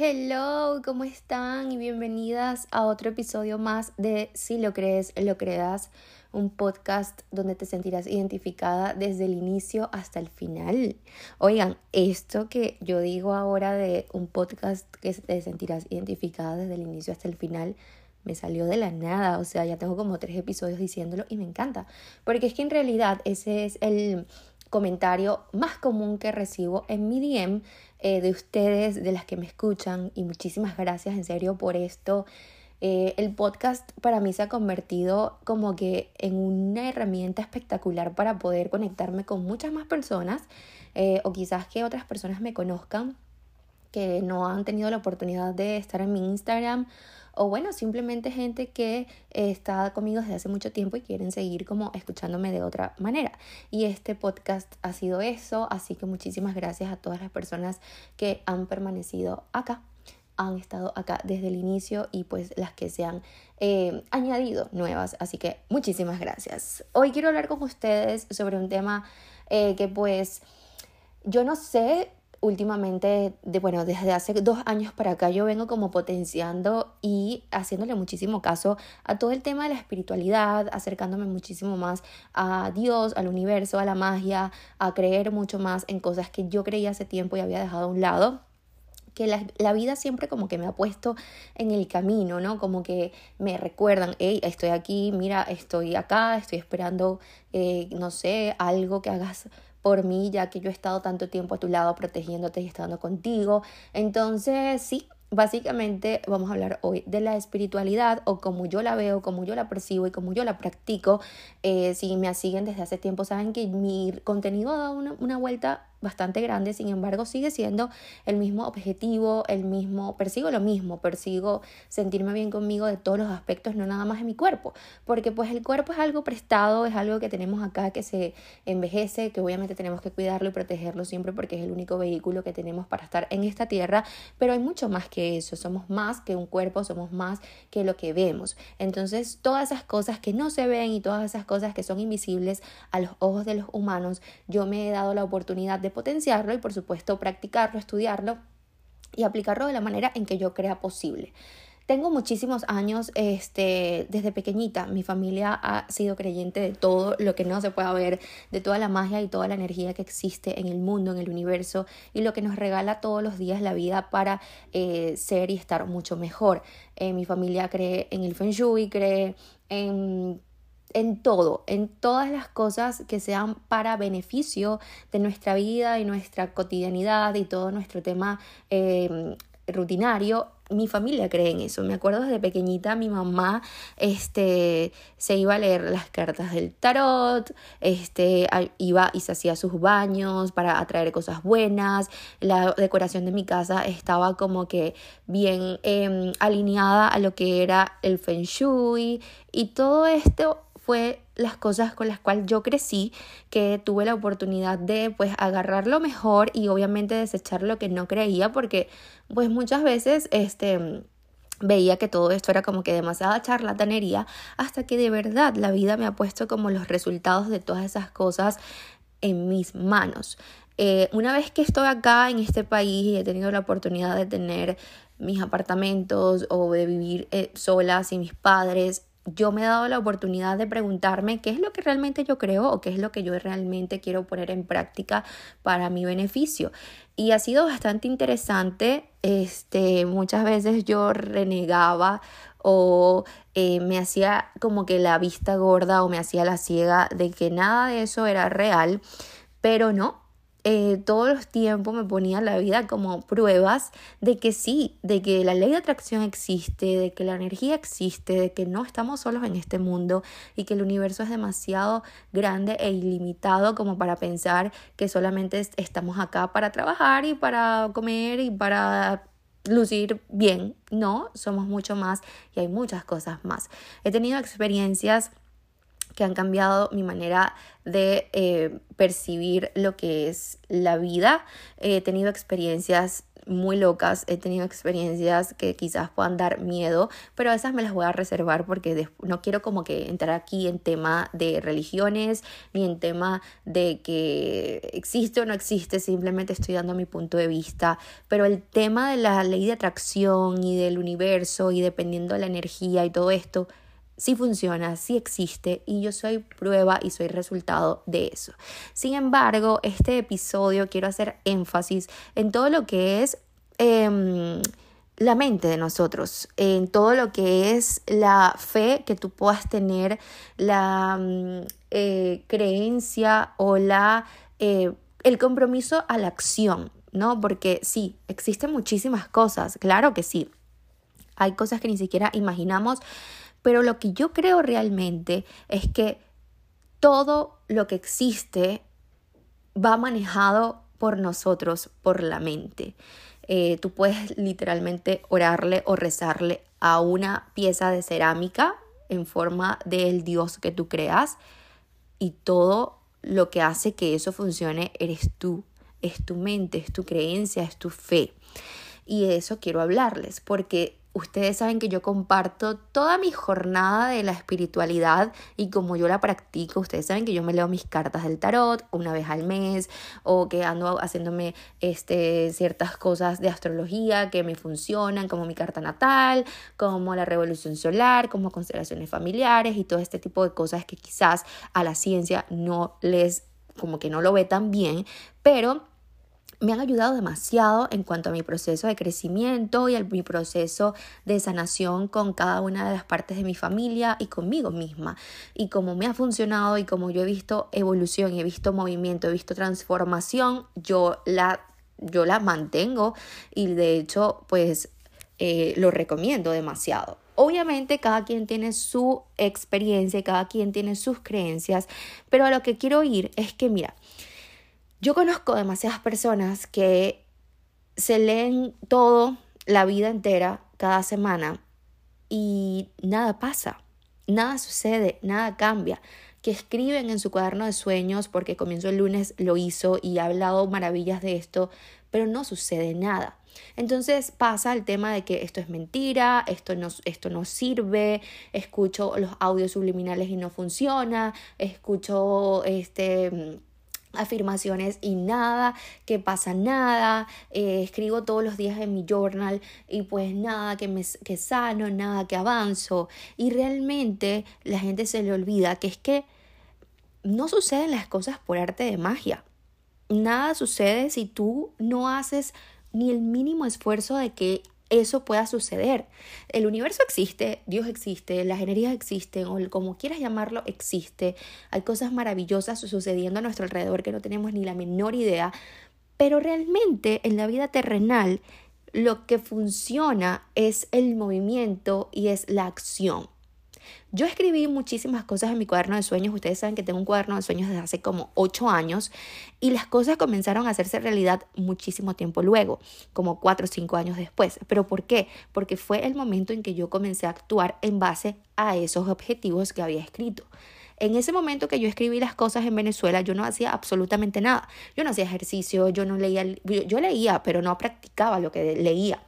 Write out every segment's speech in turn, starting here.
Hello, ¿cómo están? Y bienvenidas a otro episodio más de Si lo crees, lo creas, un podcast donde te sentirás identificada desde el inicio hasta el final. Oigan, esto que yo digo ahora de un podcast que te sentirás identificada desde el inicio hasta el final, me salió de la nada, o sea, ya tengo como tres episodios diciéndolo y me encanta, porque es que en realidad ese es el comentario más común que recibo en mi DM eh, de ustedes, de las que me escuchan y muchísimas gracias en serio por esto. Eh, el podcast para mí se ha convertido como que en una herramienta espectacular para poder conectarme con muchas más personas eh, o quizás que otras personas me conozcan que no han tenido la oportunidad de estar en mi Instagram o bueno, simplemente gente que está conmigo desde hace mucho tiempo y quieren seguir como escuchándome de otra manera. Y este podcast ha sido eso, así que muchísimas gracias a todas las personas que han permanecido acá han estado acá desde el inicio y pues las que se han eh, añadido nuevas. Así que muchísimas gracias. Hoy quiero hablar con ustedes sobre un tema eh, que pues yo no sé últimamente, de, bueno, desde hace dos años para acá yo vengo como potenciando y haciéndole muchísimo caso a todo el tema de la espiritualidad, acercándome muchísimo más a Dios, al universo, a la magia, a creer mucho más en cosas que yo creía hace tiempo y había dejado a un lado que la, la, vida siempre como que me ha puesto en el camino, ¿no? Como que me recuerdan, hey, estoy aquí, mira, estoy acá, estoy esperando, eh, no sé, algo que hagas por mí, ya que yo he estado tanto tiempo a tu lado protegiéndote y estando contigo. Entonces, sí, Básicamente vamos a hablar hoy de la espiritualidad o como yo la veo, como yo la percibo y como yo la practico. Eh, si me siguen desde hace tiempo saben que mi contenido ha dado una, una vuelta bastante grande, sin embargo sigue siendo el mismo objetivo, el mismo, persigo lo mismo, persigo sentirme bien conmigo de todos los aspectos, no nada más en mi cuerpo, porque pues el cuerpo es algo prestado, es algo que tenemos acá que se envejece, que obviamente tenemos que cuidarlo y protegerlo siempre porque es el único vehículo que tenemos para estar en esta tierra, pero hay mucho más que eso, somos más que un cuerpo, somos más que lo que vemos. Entonces, todas esas cosas que no se ven y todas esas cosas que son invisibles a los ojos de los humanos, yo me he dado la oportunidad de potenciarlo y por supuesto practicarlo, estudiarlo y aplicarlo de la manera en que yo crea posible. Tengo muchísimos años, este, desde pequeñita, mi familia ha sido creyente de todo lo que no se pueda ver, de toda la magia y toda la energía que existe en el mundo, en el universo y lo que nos regala todos los días la vida para eh, ser y estar mucho mejor. Eh, mi familia cree en el Feng Shui, cree en en todo, en todas las cosas que sean para beneficio de nuestra vida y nuestra cotidianidad y todo nuestro tema em, rutinario. Mi familia cree en eso. Me acuerdo desde pequeñita mi mamá este, se iba a leer las cartas del tarot, este, iba y se hacía sus baños para atraer cosas buenas. La decoración de mi casa estaba como que bien em, alineada a lo que era el feng shui y todo esto fue las cosas con las cuales yo crecí, que tuve la oportunidad de pues agarrar lo mejor y obviamente desechar lo que no creía porque pues muchas veces este veía que todo esto era como que demasiada charlatanería hasta que de verdad la vida me ha puesto como los resultados de todas esas cosas en mis manos. Eh, una vez que estoy acá en este país y he tenido la oportunidad de tener mis apartamentos o de vivir eh, sola sin mis padres, yo me he dado la oportunidad de preguntarme qué es lo que realmente yo creo o qué es lo que yo realmente quiero poner en práctica para mi beneficio. Y ha sido bastante interesante. Este, muchas veces yo renegaba o eh, me hacía como que la vista gorda o me hacía la ciega de que nada de eso era real, pero no, eh, todos los tiempos me ponía la vida como pruebas de que sí, de que la ley de atracción existe, de que la energía existe, de que no estamos solos en este mundo y que el universo es demasiado grande e ilimitado como para pensar que solamente estamos acá para trabajar y para comer y para lucir bien. No, somos mucho más y hay muchas cosas más. He tenido experiencias que han cambiado mi manera de eh, percibir lo que es la vida. He tenido experiencias muy locas, he tenido experiencias que quizás puedan dar miedo, pero esas me las voy a reservar porque no quiero como que entrar aquí en tema de religiones ni en tema de que existe o no existe, simplemente estoy dando mi punto de vista, pero el tema de la ley de atracción y del universo y dependiendo de la energía y todo esto, sí funciona, sí existe y yo soy prueba y soy resultado de eso. Sin embargo, este episodio quiero hacer énfasis en todo lo que es em, la mente de nosotros, en todo lo que es la fe que tú puedas tener, la mm, eh, creencia o la, eh, el compromiso a la acción, ¿no? Porque sí, existen muchísimas cosas, claro que sí. Hay cosas que ni siquiera imaginamos, pero lo que yo creo realmente es que todo lo que existe va manejado por nosotros, por la mente. Eh, tú puedes literalmente orarle o rezarle a una pieza de cerámica en forma del Dios que tú creas y todo lo que hace que eso funcione eres tú, es tu mente, es tu creencia, es tu fe. Y de eso quiero hablarles, porque Ustedes saben que yo comparto toda mi jornada de la espiritualidad y como yo la practico, ustedes saben que yo me leo mis cartas del tarot una vez al mes o que ando haciéndome este, ciertas cosas de astrología que me funcionan, como mi carta natal, como la revolución solar, como constelaciones familiares y todo este tipo de cosas que quizás a la ciencia no les, como que no lo ve tan bien, pero me han ayudado demasiado en cuanto a mi proceso de crecimiento y a mi proceso de sanación con cada una de las partes de mi familia y conmigo misma. Y como me ha funcionado y como yo he visto evolución, he visto movimiento, he visto transformación, yo la, yo la mantengo y de hecho pues eh, lo recomiendo demasiado. Obviamente cada quien tiene su experiencia, cada quien tiene sus creencias, pero a lo que quiero ir es que mira, yo conozco demasiadas personas que se leen todo la vida entera, cada semana, y nada pasa, nada sucede, nada cambia. Que escriben en su cuaderno de sueños, porque comienzo el lunes lo hizo y ha hablado maravillas de esto, pero no sucede nada. Entonces pasa el tema de que esto es mentira, esto no, esto no sirve, escucho los audios subliminales y no funciona, escucho este afirmaciones y nada, que pasa nada, eh, escribo todos los días en mi journal y pues nada, que me que sano, nada, que avanzo y realmente la gente se le olvida que es que no suceden las cosas por arte de magia. Nada sucede si tú no haces ni el mínimo esfuerzo de que eso pueda suceder. El universo existe, Dios existe, las energías existen, o como quieras llamarlo, existe. Hay cosas maravillosas sucediendo a nuestro alrededor que no tenemos ni la menor idea, pero realmente en la vida terrenal lo que funciona es el movimiento y es la acción. Yo escribí muchísimas cosas en mi cuaderno de sueños. Ustedes saben que tengo un cuaderno de sueños desde hace como ocho años y las cosas comenzaron a hacerse realidad muchísimo tiempo luego, como cuatro o cinco años después. ¿Pero por qué? Porque fue el momento en que yo comencé a actuar en base a esos objetivos que había escrito. En ese momento que yo escribí las cosas en Venezuela, yo no hacía absolutamente nada. Yo no hacía ejercicio, yo no leía, yo, leía, pero no practicaba lo que leía.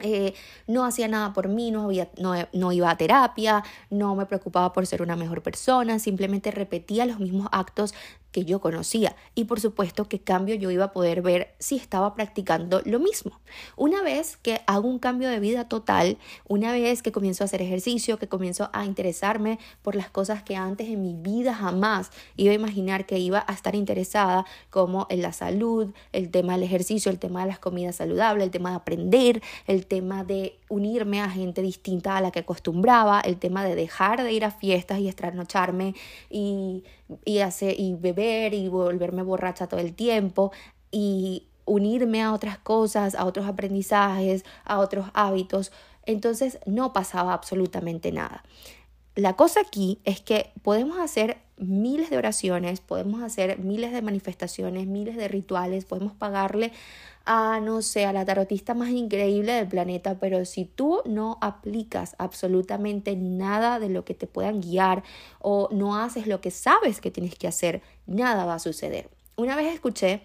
Eh, no hacía nada por mí, no, había, no, no, iba a terapia, no me preocupaba por ser una mejor persona, simplemente repetía los mismos actos que yo conocía y por supuesto que cambio yo iba a poder ver si estaba practicando lo mismo. Una vez que hago un cambio de vida total, una vez que comienzo a hacer ejercicio, que comienzo a interesarme por las cosas que antes en mi vida jamás iba a imaginar que iba a estar interesada, como en la salud, el tema del ejercicio, el tema de las comidas saludables, el tema de aprender, el tema de unirme a gente distinta a la que acostumbraba, el tema de dejar de ir a fiestas y estrasnocharme y, y, hacer, y beber y volverme borracha todo el tiempo y unirme a otras cosas, a otros aprendizajes, a otros hábitos. Entonces no pasaba absolutamente nada. La cosa aquí es que podemos hacer miles de oraciones, podemos hacer miles de manifestaciones, miles de rituales, podemos pagarle a, no sé, a la tarotista más increíble del planeta, pero si tú no aplicas absolutamente nada de lo que te puedan guiar o no haces lo que sabes que tienes que hacer, nada va a suceder. Una vez escuché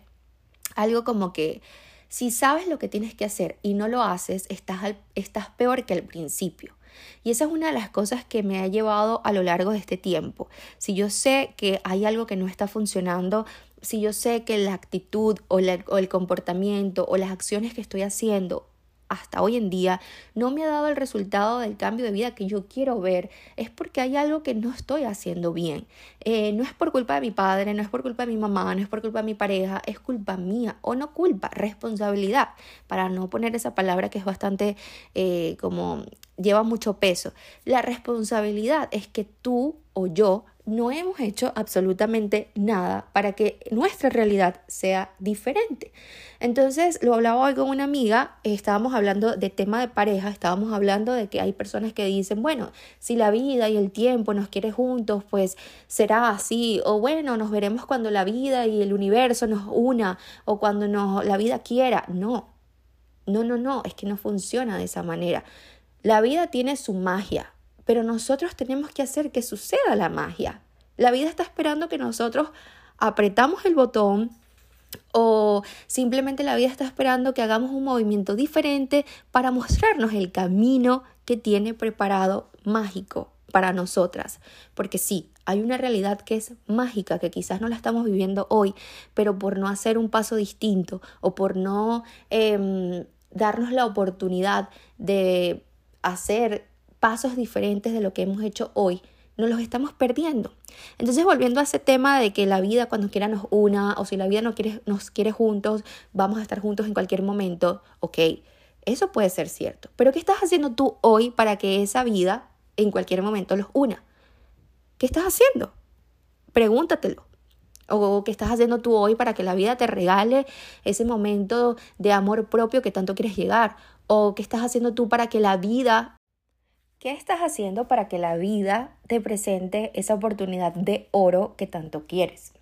algo como que Si sabes lo que tienes que hacer y no lo haces, estás, estás peor que al principio. Y esa es una de las cosas que me ha llevado a lo largo de este tiempo. Si yo sé que hay algo que no está funcionando, si yo sé que la actitud o, el comportamiento o las acciones que estoy haciendo hasta hoy en día no me ha dado el resultado del cambio de vida que yo quiero ver, es porque hay algo que no estoy haciendo bien. Eh, no es por culpa de mi padre, no es por culpa de mi mamá, no es por culpa de mi pareja, es culpa mía o no culpa, responsabilidad, para no poner esa palabra que es bastante eh, como lleva mucho peso. La responsabilidad es que tú o yo no hemos hecho absolutamente nada para que nuestra realidad sea diferente. Entonces, lo hablaba hoy con una amiga, estábamos hablando de tema de pareja, estábamos hablando de que hay personas que dicen, bueno, si la vida y el tiempo nos quiere juntos, pues será así, o bueno, nos veremos cuando la vida y el universo nos una, o cuando nos, la vida quiera. No, no, no, no, es que no funciona de esa manera. La vida tiene su magia, pero nosotros tenemos que hacer que suceda la magia. La vida está esperando que nosotros apretamos el botón o simplemente la vida está esperando que hagamos un movimiento diferente para mostrarnos el camino que tiene preparado mágico para nosotras. Porque sí, hay una realidad que es mágica, que quizás no la estamos viviendo hoy, pero por no hacer un paso distinto o por no em, darnos la oportunidad de hacer pasos diferentes de lo que hemos hecho hoy, nos los estamos perdiendo. Entonces, volviendo a ese tema de que la vida cuando quiera nos una, o si la vida no quiere, nos quiere juntos, vamos a estar juntos en cualquier momento, ok, eso puede ser cierto. Pero ¿qué estás haciendo tú hoy para que esa vida en cualquier momento los una? ¿Qué estás haciendo? Pregúntatelo. O qué estás haciendo tú hoy para que la vida te regale ese momento de amor propio que tanto quieres llegar. O qué estás haciendo tú para que la vida ¿Qué estás haciendo para que la vida te presente esa oportunidad de oro que tanto quieres?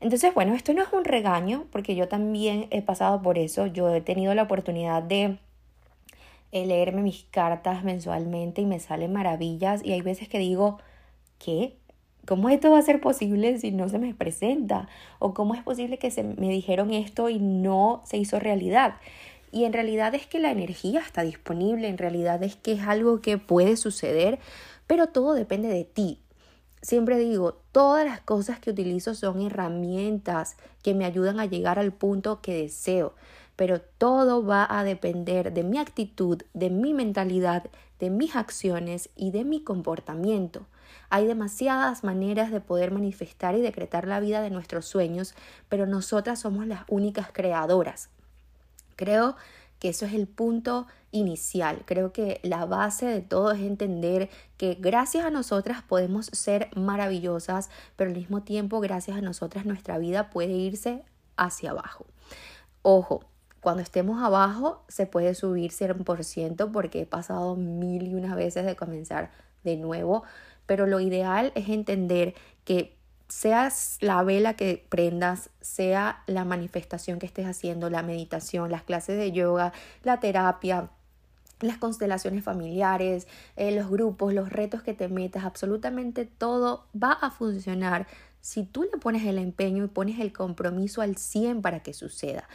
Entonces, bueno, esto no es un regaño, porque yo también he pasado por eso. Yo he tenido la oportunidad de eh, leerme mis cartas mensualmente y me salen maravillas. Y hay veces que digo, ¿qué? ¿Cómo esto va a ser posible si no se me presenta? ¿O cómo es posible que se me dijeron esto y no se hizo realidad? Y en realidad es que la energía está disponible, en realidad es que es algo que puede suceder, pero todo depende de ti. Siempre digo, todas las cosas que utilizo son herramientas que me ayudan a llegar al punto que deseo, pero todo va a depender de mi actitud, de mi mentalidad, de mis acciones y de mi comportamiento. Hay demasiadas maneras de poder manifestar y decretar la vida de nuestros sueños, pero nosotras somos las únicas creadoras. Creo que eso es el punto inicial. Creo que la base de todo es entender que gracias a nosotras podemos ser maravillosas, pero al mismo tiempo gracias a nosotras nuestra vida puede irse hacia abajo. Ojo, cuando estemos abajo se puede subir 100% porque he pasado mil y una veces de comenzar de nuevo, pero lo ideal es entender que seas la vela que prendas, sea la manifestación que estés haciendo, la meditación, las clases de yoga, la terapia, las constelaciones familiares, eh, los grupos, los retos que te metas, absolutamente todo va a funcionar si tú le pones el empeño y pones el compromiso al 100 para que suceda.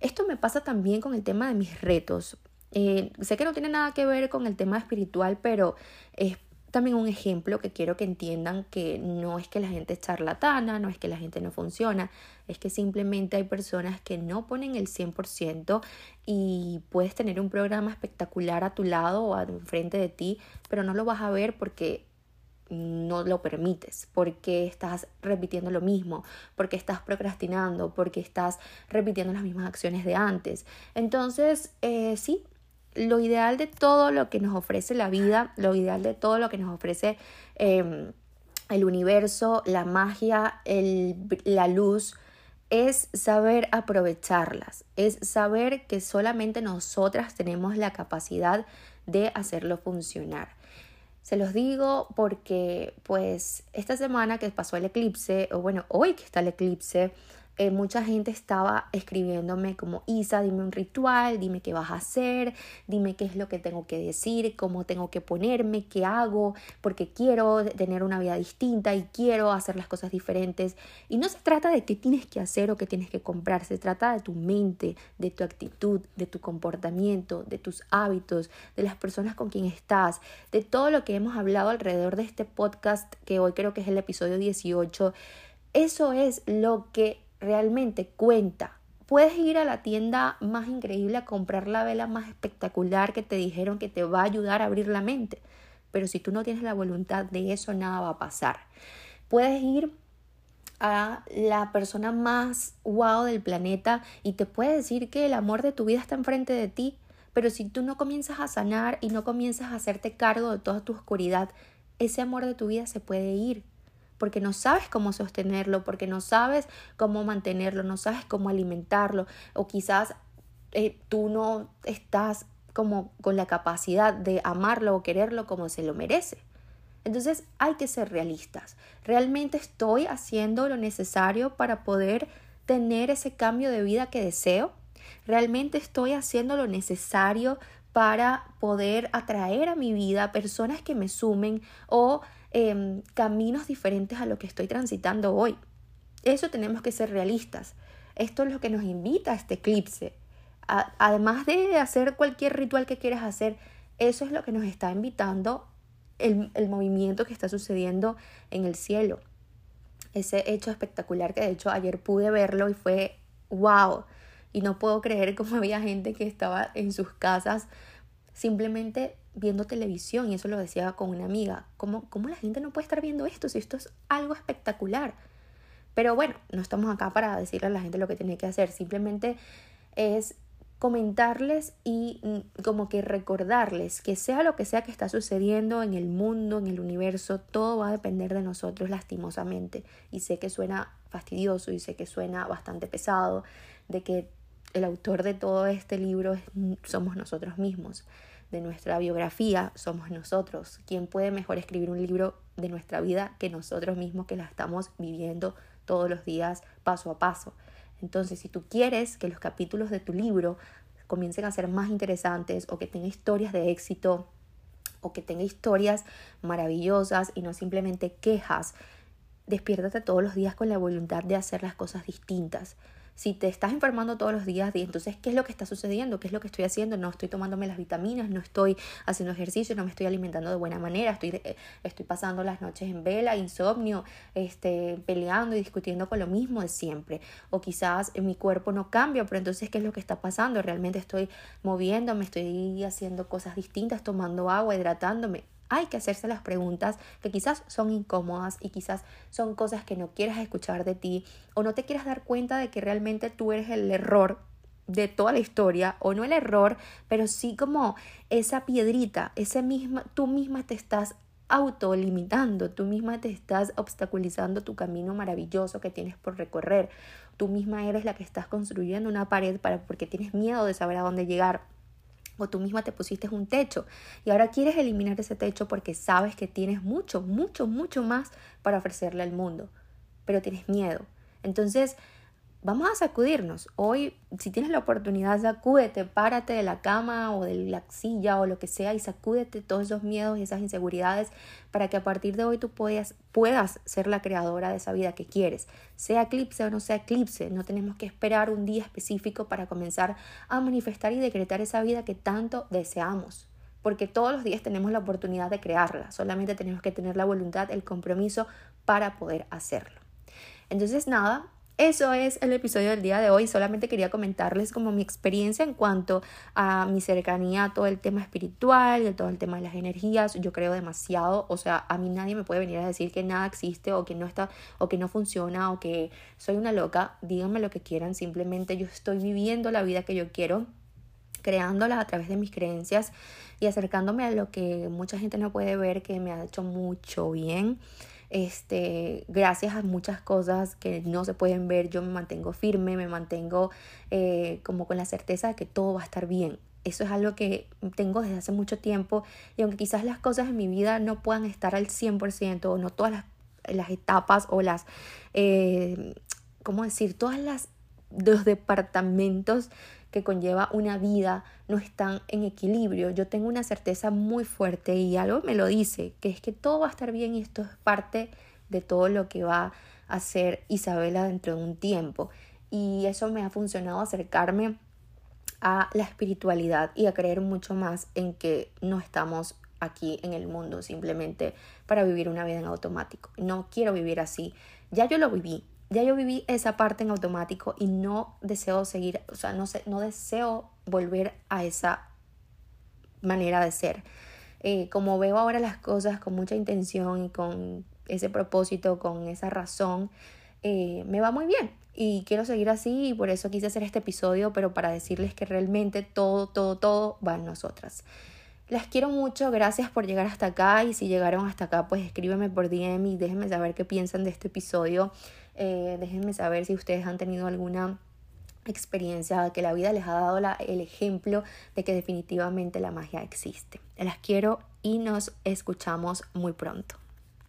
Esto me pasa también con el tema de mis retos. Eh, sé que no tiene nada que ver con el tema espiritual, pero es también un ejemplo que quiero que entiendan que no es que la gente es charlatana, no es que la gente no funciona, es que simplemente hay personas que no ponen el 100% y puedes tener un programa espectacular a tu lado o enfrente de ti, pero no lo vas a ver porque no lo permites, porque estás repitiendo lo mismo, porque estás procrastinando, porque estás repitiendo las mismas acciones de antes. Entonces, eh, sí, lo ideal de todo lo que nos ofrece la vida, lo ideal de todo lo que nos ofrece em, el universo, la magia, la luz, es saber aprovecharlas, es saber que solamente nosotras tenemos la capacidad de hacerlo funcionar. Se los digo porque pues esta semana que pasó el eclipse, o bueno, hoy que está el eclipse, eh, mucha gente estaba escribiéndome como Isa, dime un ritual, dime qué vas a hacer, dime qué es lo que tengo que decir, cómo tengo que ponerme, qué hago, porque quiero tener una vida distinta y quiero hacer las cosas diferentes. Y no se trata de qué tienes que hacer o qué tienes que comprar, se trata de tu mente, de tu actitud, de tu comportamiento, de tus hábitos, de las personas con quien estás, de todo lo que hemos hablado alrededor de este podcast que hoy creo que es el episodio 18. Eso es lo que realmente cuenta. Puedes ir a la tienda más increíble a comprar la vela más espectacular que te dijeron que te va a ayudar a abrir la mente. Pero si tú no tienes la voluntad de eso, nada va a pasar. Puedes ir a la persona más wow del planeta y te puede decir que el amor de tu vida está enfrente de ti. Pero si tú no comienzas a sanar y no comienzas a hacerte cargo de toda tu oscuridad, ese amor de tu vida se puede ir porque no sabes cómo sostenerlo, porque no sabes cómo mantenerlo, no sabes cómo alimentarlo, o quizás eh, tú no estás como con la capacidad de amarlo o quererlo como se lo merece. Entonces hay que ser realistas. ¿Realmente estoy haciendo lo necesario para poder tener ese cambio de vida que deseo? ¿Realmente estoy haciendo lo necesario para poder atraer a mi vida personas que me sumen o Em, caminos diferentes a lo que estoy transitando hoy. Eso tenemos que ser realistas. Esto es lo que nos invita a este eclipse. además de hacer cualquier ritual que quieras hacer, eso es lo que nos está invitando el, el movimiento que está sucediendo en el cielo. Ese hecho espectacular que de hecho ayer pude verlo y fue wow. Y no puedo creer cómo había gente que estaba en sus casas simplemente viendo televisión y eso lo decía con una amiga. ¿Cómo, ¿Cómo la gente no puede estar viendo esto si esto es algo espectacular? Pero bueno, no estamos acá para decirle a la gente lo que tiene que hacer, simplemente es comentarles y mm, como que recordarles que sea lo que sea que está sucediendo en el mundo, en el universo, todo va a depender de nosotros lastimosamente. Y sé que suena fastidioso y sé que suena bastante pesado, de que el autor de todo este libro mm, somos nosotros mismos de nuestra biografía somos nosotros. ¿Quién puede mejor escribir un libro de nuestra vida que nosotros mismos que la estamos viviendo todos los días paso a paso? Entonces, si tú quieres que los capítulos de tu libro comiencen a ser más interesantes o que tenga historias de éxito o que tenga historias maravillosas y no simplemente quejas, despiértate todos los días con la voluntad de hacer las cosas distintas si te estás enfermando todos los días, entonces, ¿qué es lo que está sucediendo? ¿Qué es lo que estoy haciendo? No estoy tomándome las vitaminas, no estoy haciendo ejercicio, no me estoy alimentando de buena manera, estoy, eh, estoy pasando las noches en vela, insomnio, este, peleando y discutiendo con lo mismo de siempre. O quizás mi cuerpo no cambia, pero entonces, ¿qué es lo que está pasando? Realmente estoy moviéndome, estoy haciendo cosas distintas, tomando agua, hidratándome hay que hacerse las preguntas que quizás son incómodas y quizás son cosas que no quieras escuchar de ti o no te quieras dar cuenta de que realmente tú eres el error de toda la historia o no el error, pero sí como esa piedrita, ese misma, tú misma te estás autolimitando, tú misma te estás obstaculizando tu camino maravilloso que tienes por recorrer. Tú misma eres la que estás construyendo una pared para porque tienes miedo de saber a dónde llegar o tú misma te pusiste un techo y ahora quieres eliminar ese techo porque sabes que tienes mucho, mucho, mucho más para ofrecerle al mundo, pero tienes miedo. Entonces, vamos a sacudirnos. Hoy, si tienes la oportunidad, sacúdete, párate de la cama o de la silla o lo que sea y sacúdete todos esos miedos y esas inseguridades para que a partir de hoy tú puedas, puedas ser la creadora de esa vida que quieres. Sea eclipse o no sea eclipse, no tenemos que esperar un día específico para comenzar a manifestar y decretar esa vida que tanto deseamos. Porque todos los días tenemos la oportunidad de crearla, solamente tenemos que tener la voluntad, el compromiso para poder hacerlo. Entonces, nada, eso es el episodio del día de hoy. Solamente quería comentarles como mi experiencia en cuanto a mi cercanía a todo el tema espiritual, y todo el tema de las energías. Yo creo demasiado, o sea, a mí nadie me puede venir a decir que nada existe o que no está o que no funciona o que soy una loca. Díganme lo que quieran, simplemente yo estoy viviendo la vida que yo quiero creándola a través de mis creencias y acercándome a lo que mucha gente no puede ver que me ha hecho mucho bien este, gracias a muchas cosas que no se pueden ver, yo me mantengo firme, me mantengo eh, como con la certeza de que todo va a estar bien. Eso es algo que tengo desde hace mucho tiempo y aunque quizás las cosas en mi vida no puedan estar al 100% o no todas las, las etapas o las... Eh, ¿cómo decir? Todas las los departamentos que conlleva una vida no están en equilibrio. Yo tengo una certeza muy fuerte y algo me lo dice, que es que todo va a estar bien y esto es parte de todo lo que va a hacer Isabela dentro de un tiempo. Y eso me ha funcionado acercarme a la espiritualidad y a creer mucho más en que no estamos aquí en el mundo simplemente para vivir una vida en automático. No quiero vivir así. Ya yo lo viví, ya yo viví esa parte en automático y no deseo seguir, o sea, no, sé, no deseo volver a esa manera de ser. Eh, como veo ahora las cosas con mucha intención y con ese propósito, con esa razón, eh, me va muy bien y quiero seguir así y por eso quise hacer este episodio, pero para decirles que realmente todo, todo, todo va en nosotras. Las quiero mucho, gracias por llegar hasta acá y si llegaron hasta acá pues escríbeme por DM y déjenme saber qué piensan de este episodio. Eh, déjenme saber si ustedes han tenido alguna experiencia que la vida les ha dado el ejemplo de que definitivamente la magia existe. Las quiero y nos escuchamos muy pronto.